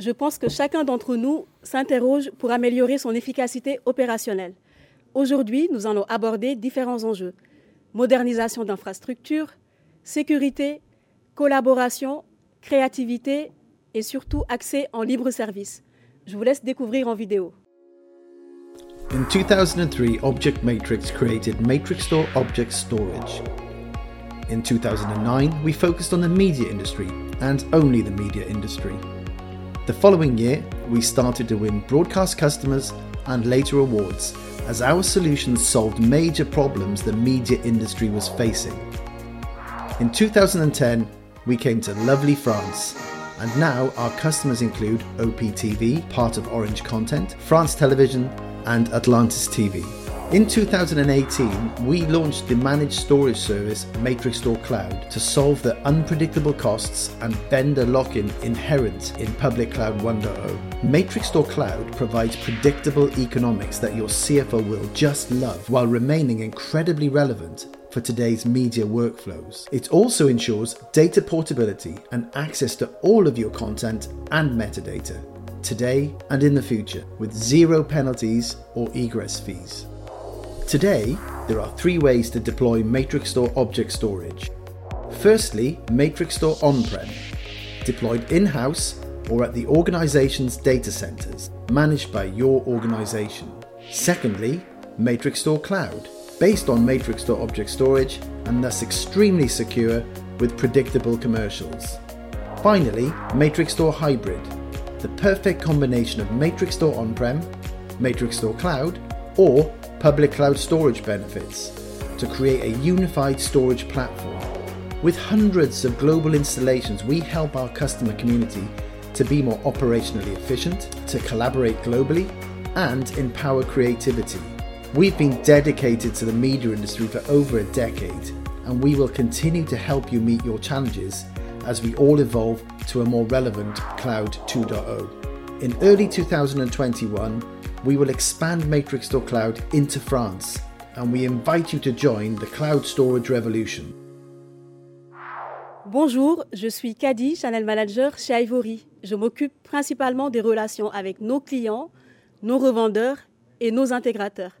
je pense que chacun d'entre nous s'interroge pour améliorer son efficacité opérationnelle. Aujourd'hui, nous allons aborder différents enjeux. Modernisation d'infrastructures, sécurité, collaboration, créativité et surtout accès en libre service. Je vous laisse découvrir en vidéo. In 2003, Object Matrix created Matrix Store Object Storage. In 2009, we focused on the media industry and only the media. The following year, we started to win broadcast customers and later awards as our solutions solved major problems the media industry was facing. In 2010, we came to lovely France, and now our customers include OPTV, part of Orange Content, France Television, and Atlantis TV. In 2018, we launched the managed storage service Matrix Store Cloud to solve the unpredictable costs and vendor lock in inherent in Public Cloud 1.0. Matrix Store Cloud provides predictable economics that your CFO will just love while remaining incredibly relevant for today's media workflows. It also ensures data portability and access to all of your content and metadata, today and in the future, with zero penalties or egress fees. Today, there are three ways to deploy Matrix Store object storage. Firstly, Matrix Store on prem, deployed in house or at the organization's data centers, managed by your organization. Secondly, Matrix Store Cloud, based on Matrix Store object storage and thus extremely secure with predictable commercials. Finally, Matrix Store Hybrid, the perfect combination of Matrix Store on prem, Matrix Store Cloud, or public cloud storage benefits to create a unified storage platform. With hundreds of global installations, we help our customer community to be more operationally efficient, to collaborate globally, and empower creativity. We've been dedicated to the media industry for over a decade, and we will continue to help you meet your challenges as we all evolve to a more relevant Cloud 2.0. In early 2021, we will expand Matrix Store Cloud into France, and we invite you to join the cloud storage revolution. Bonjour, je suis Kadi, Channel Manager chez Ivory. Je m'occupe principalement des relations avec nos clients, nos revendeurs et nos intégrateurs.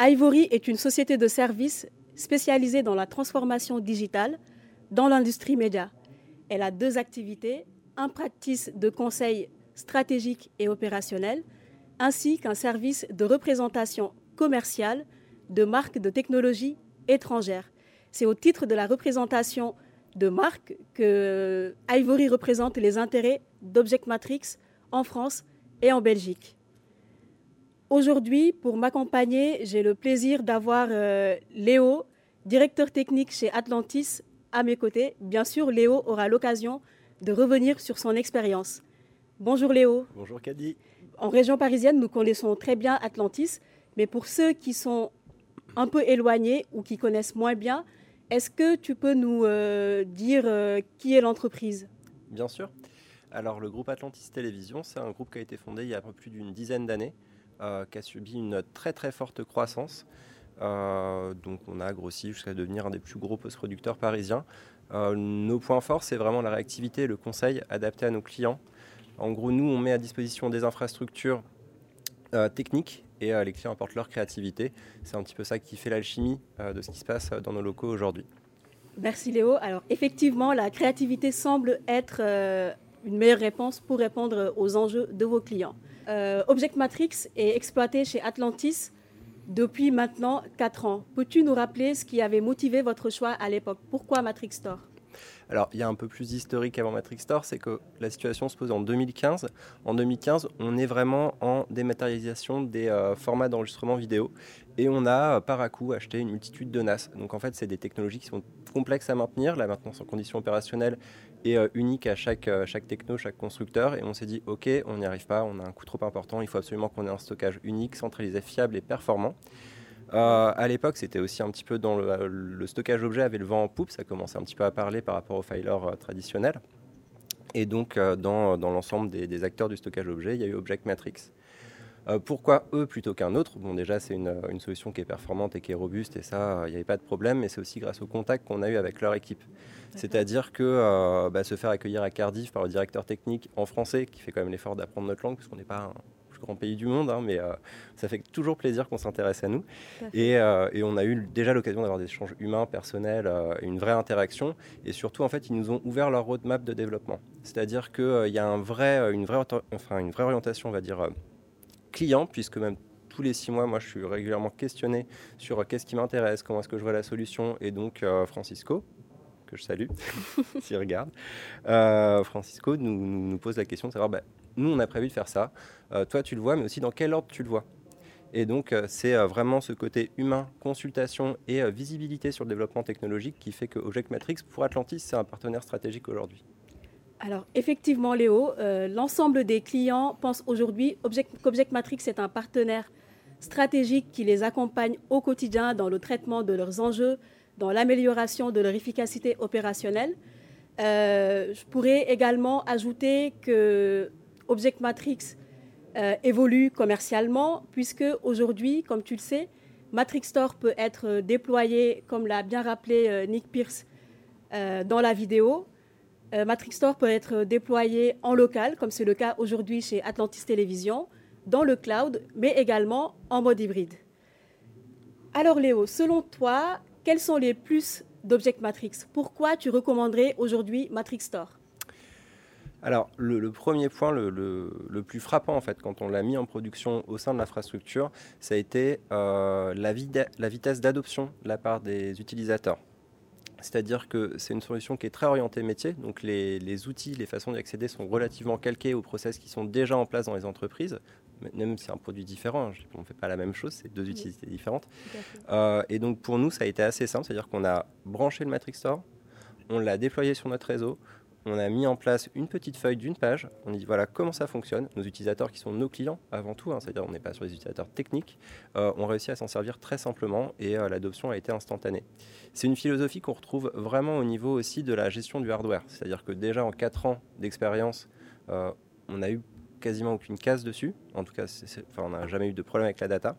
Ivory est une société de services spécialisée dans la transformation digitale dans l'industrie média. Elle a deux activités, un practice de conseil stratégique et opérationnel, ainsi qu'un service de représentation commerciale de marques de technologie étrangères. C'est au titre de la représentation de marques que Ivory représente les intérêts d'Object Matrix en France et en Belgique. Aujourd'hui, pour m'accompagner, j'ai le plaisir d'avoir euh, Léo, directeur technique chez Atlantis, à mes côtés. Bien sûr, Léo aura l'occasion de revenir sur son expérience. Bonjour Léo. Bonjour Kadi. En région parisienne, nous connaissons très bien Atlantis, mais pour ceux qui sont un peu éloignés ou qui connaissent moins bien, est-ce que tu peux nous euh, dire euh, qui est l'entreprise? Bien sûr. Alors le groupe Atlantis Télévision, c'est un groupe qui a été fondé il y a plus d'une dizaine d'années, euh, qui a subi une très très forte croissance. donc on a grossi jusqu'à devenir un des plus gros post-producteurs parisiens. nos points forts, c'est vraiment la réactivité et le conseil adapté à nos clients. En gros, nous, on met à disposition des infrastructures euh, techniques et euh, les clients apportent leur créativité. C'est un petit peu ça qui fait l'alchimie euh, de ce qui se passe dans nos locaux aujourd'hui. Merci Léo. Alors effectivement, la créativité semble être une meilleure réponse pour répondre aux enjeux de vos clients. Object Matrix est exploité chez Atlantis depuis maintenant 4 ans. Peux-tu nous rappeler ce qui avait motivé votre choix à l'époque? Pourquoi Matrix Store? Alors, il y a un peu plus d'historique avant Matrix Store, c'est que la situation se pose en 2015. En 2015, on est vraiment en dématérialisation des euh, formats d'enregistrement vidéo et on a euh, par à coup acheté une multitude de NAS. Donc, en fait, c'est des technologies qui sont complexes à maintenir. La maintenance en conditions opérationnelles est euh, unique à chaque, chaque techno, chaque constructeur. Et on s'est dit, OK, on n'y arrive pas, on a un coût trop important, il faut absolument qu'on ait un stockage unique, centralisé, fiable et performant. Euh, à l'époque, c'était aussi un petit peu dans le, stockage objet avait le vent en poupe, ça commençait un petit peu à parler par rapport aux filers euh, traditionnels. Et donc, euh, dans, l'ensemble des, acteurs du stockage objet, il y a eu Object Matrix. pourquoi eux plutôt qu'un autre? Bon, déjà, c'est une, une, solution qui est performante et qui est robuste, et ça, il n'y avait pas de problème, mais c'est aussi grâce au contact qu'on a eu avec leur équipe. C'est-à-dire que bah, se faire accueillir à Cardiff par le directeur technique en français, qui fait quand même l'effort d'apprendre notre langue, parce qu'on n'est pas un plus grand pays du monde, hein, mais euh, ça fait toujours plaisir qu'on s'intéresse à nous. Et, euh, et, on a eu déjà l'occasion d'avoir des échanges humains, personnels, euh, une vraie interaction. Et surtout, en fait, ils nous ont ouvert leur roadmap de développement. C'est-à-dire qu'il y a un vrai, une, vraie, enfin, une vraie orientation, on va dire, client, puisque même tous les six mois, moi, je suis régulièrement questionné sur qu'est-ce qui m'intéresse, comment est-ce que je vois la solution. Et donc, Francisco, que je salue, s'il regarde, Francisco nous, nous, pose la question de savoir bah, nous, on a prévu de faire ça. Euh, toi, tu le vois, mais aussi dans quel ordre tu le vois. Et donc, euh, c'est euh, vraiment ce côté humain, consultation et visibilité sur le développement technologique qui fait que Object Matrix, pour Atlantis, c'est un partenaire stratégique aujourd'hui. Alors, effectivement, Léo, l'ensemble des clients pensent aujourd'hui qu'Object Matrix est un partenaire stratégique qui les accompagne au quotidien dans le traitement de leurs enjeux, dans l'amélioration de leur efficacité opérationnelle. je pourrais également ajouter que Object Matrix euh, évolue commercialement, puisque aujourd'hui, comme tu le sais, Matrix Store peut être déployé, comme l'a bien rappelé euh, Nick Pierce euh, dans la vidéo. Matrix Store peut être déployé en local, comme c'est le cas aujourd'hui chez Atlantis Télévision, dans le cloud, mais également en mode hybride. Alors Léo, selon toi, quels sont les plus d'Object Matrix? Pourquoi tu recommanderais aujourd'hui Matrix Store? Alors, le, premier point, le, plus frappant, en fait, quand on l'a mis en production au sein de l'infrastructure, ça a été euh, la, vitesse d'adoption de la part des utilisateurs. C'est-à-dire que c'est une solution qui est très orientée métier, donc les, outils, les façons d'y accéder sont relativement calqués aux process qui sont déjà en place dans les entreprises, même si c'est un produit différent, hein, on ne fait pas la même chose, c'est deux utilités différentes. Euh, et donc pour nous, ça a été assez simple, c'est-à-dire qu'on a branché le Matrix Store, on l'a déployé sur notre réseau, on a mis en place une petite feuille d'une page. On dit voilà comment ça fonctionne. Nos utilisateurs qui sont nos clients avant tout, hein, c'est-à-dire on n'est pas sur les utilisateurs techniques, euh, ont réussi à s'en servir très simplement et euh, l'adoption a été instantanée. C'est une philosophie qu'on retrouve vraiment au niveau aussi de la gestion du hardware. C'est-à-dire que déjà en 4 ans d'expérience, euh, on n'a eu quasiment aucune case dessus. En tout cas, on n'a jamais eu de problème avec la data.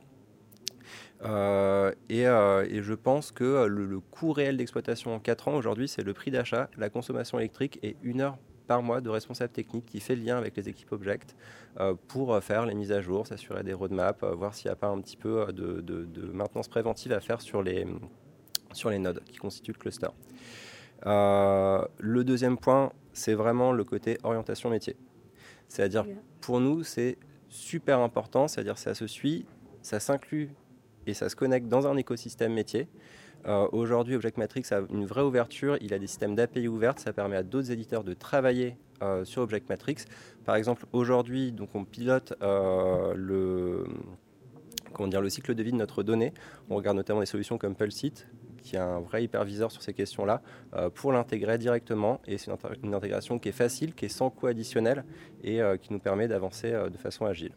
Euh, euh, et, je pense que le, coût réel d'exploitation en 4 ans aujourd'hui, c'est le prix d'achat, la consommation électrique et une heure par mois de responsable technique qui fait le lien avec les équipes Object euh, pour faire les mises à jour, s'assurer des roadmaps, voir s'il n'y a pas un petit peu de, maintenance préventive à faire sur les, sur les nodes qui constituent le cluster. le deuxième point, c'est vraiment le côté orientation métier. C'est-à-dire, pour nous, c'est super important, c'est-à-dire ça se suit, ça s'inclut et ça se connecte dans un écosystème métier. Euh, aujourd'hui, Object Matrix a une vraie ouverture, il a des systèmes d'API ouvertes, ça permet à d'autres éditeurs de travailler euh, sur Object Matrix. Par exemple, aujourd'hui, on pilote euh, le, comment dire, le cycle de vie de notre donnée. On regarde notamment des solutions comme Pulsit, qui a un vrai hyperviseur sur ces questions-là, pour l'intégrer directement. Et c'est une, intégration qui est facile, qui est sans coût additionnel et qui nous permet d'avancer de façon agile.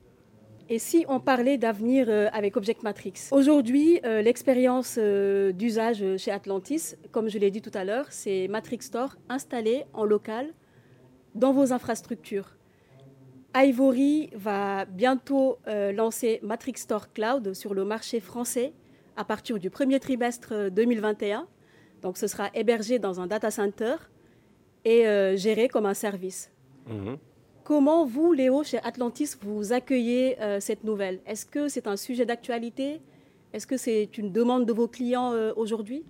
Et si on parlait d'avenir euh, avec Object Matrix? Aujourd'hui, euh, l'expérience euh, d'usage chez Atlantis, comme je l'ai dit tout à l'heure, c'est Matrix Store installé en local dans vos infrastructures. Ivory va bientôt lancer Matrix Store Cloud sur le marché français à partir du premier trimestre 2021. Donc ce sera hébergé dans un data center et géré comme un service. Mhm. Comment vous, Léo, chez Atlantis, vous accueillez euh, cette nouvelle? Est-ce que c'est un sujet d'actualité? Est-ce que c'est une demande de vos clients euh, aujourd'hui?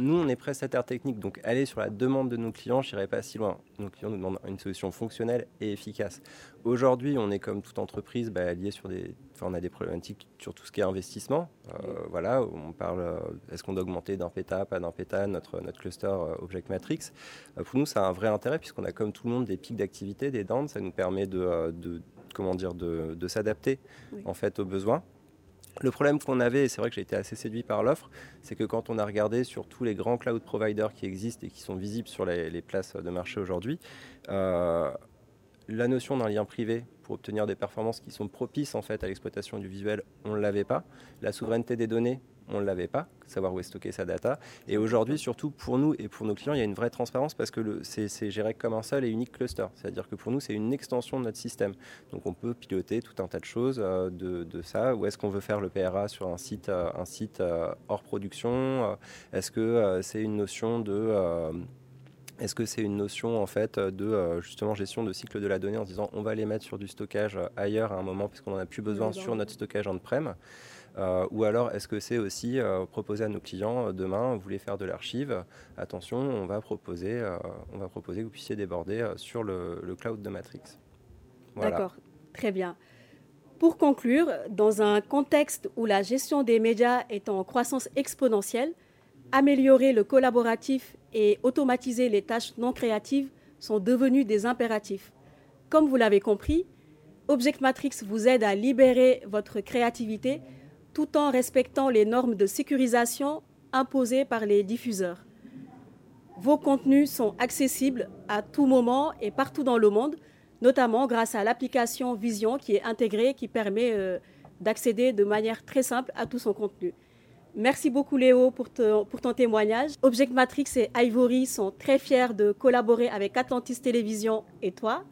Nous, on est prestataire technique, donc aller sur la demande de nos clients, je n'irai pas si loin. Nos clients nous demandent une solution fonctionnelle et efficace. Aujourd'hui, on est comme toute entreprise bah, lié sur des, enfin, on a des problématiques sur tout ce qui est investissement. Euh, voilà, on parle, euh, est-ce qu'on doit augmenter d'un péta, pas d'un péta, notre, notre cluster euh, Object Matrix. pour nous, ça a un vrai intérêt puisqu'on a comme tout le monde des pics d'activité, des dents. Ça nous permet de, de comment dire, de, de s'adapter en fait aux besoins. Le problème qu'on avait, et c'est vrai que j'ai été assez séduit par l'offre, c'est que quand on a regardé sur tous les grands cloud providers qui existent et qui sont visibles sur les, places de marché aujourd'hui, euh, la notion d'un lien privé pour obtenir des performances qui sont propices en fait à l'exploitation du visuel, on ne l'avait pas. La souveraineté des données, on ne l'avait pas, savoir où est stocké sa data. Et aujourd'hui, surtout pour nous et pour nos clients, il y a une vraie transparence parce que c'est géré comme un seul et unique cluster. C'est-à-dire que pour nous, c'est une extension de notre système. Donc on peut piloter tout un tas de choses euh, de, ça. Où est-ce qu'on veut faire le PRA sur un site, euh, euh, hors production? Est-ce que c'est une notion de est-ce que c'est une notion en fait de euh, justement gestion de cycle de la donnée en disant on va les mettre sur du stockage ailleurs à un moment puisqu'on n'en a plus besoin sur notre stockage on-prem euh, ou alors est-ce que c'est aussi euh, proposer à nos clients demain vous voulez faire de l'archive attention on va proposer on va proposer que vous puissiez déborder sur le, cloud de Matrix. D'accord, très bien. Pour conclure, dans un contexte où la gestion des médias est en croissance exponentielle, améliorer le collaboratif et automatiser les tâches non créatives sont devenus des impératifs. Comme vous l'avez compris, Object Matrix vous aide à libérer votre créativité tout en respectant les normes de sécurisation imposées par les diffuseurs. Vos contenus sont accessibles à tout moment et partout dans le monde, notamment grâce à l'application Vision qui est intégrée, qui permet euh, d'accéder de manière très simple à tout son contenu. Merci beaucoup Léo pour, ton témoignage. Object Matrix et Ivory sont très fiers de collaborer avec Atlantis Télévision et toi.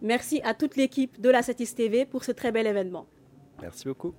Merci à toute l'équipe de la Satis TV pour ce très bel événement. Merci beaucoup.